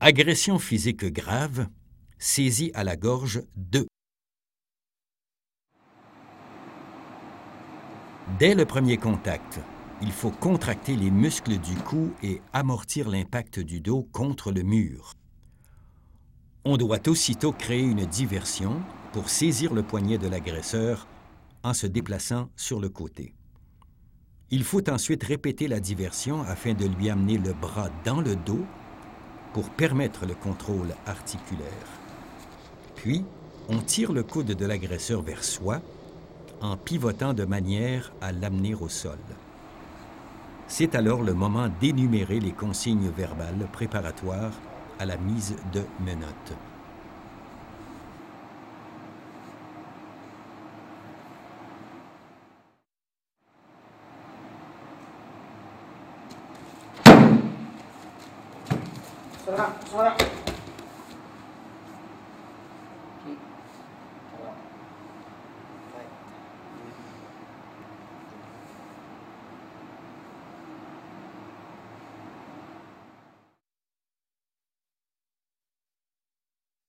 Agression physique grave, saisie à la gorge 2. Dès le premier contact, il faut contracter les muscles du cou et amortir l'impact du dos contre le mur. On doit aussitôt créer une diversion pour saisir le poignet de l'agresseur en se déplaçant sur le côté. Il faut ensuite répéter la diversion afin de lui amener le bras dans le dos pour permettre le contrôle articulaire. Puis, on tire le coude de l'agresseur vers soi en pivotant de manière à l'amener au sol. C'est alors le moment d'énumérer les consignes verbales préparatoires à la mise de menottes. それだそれだ。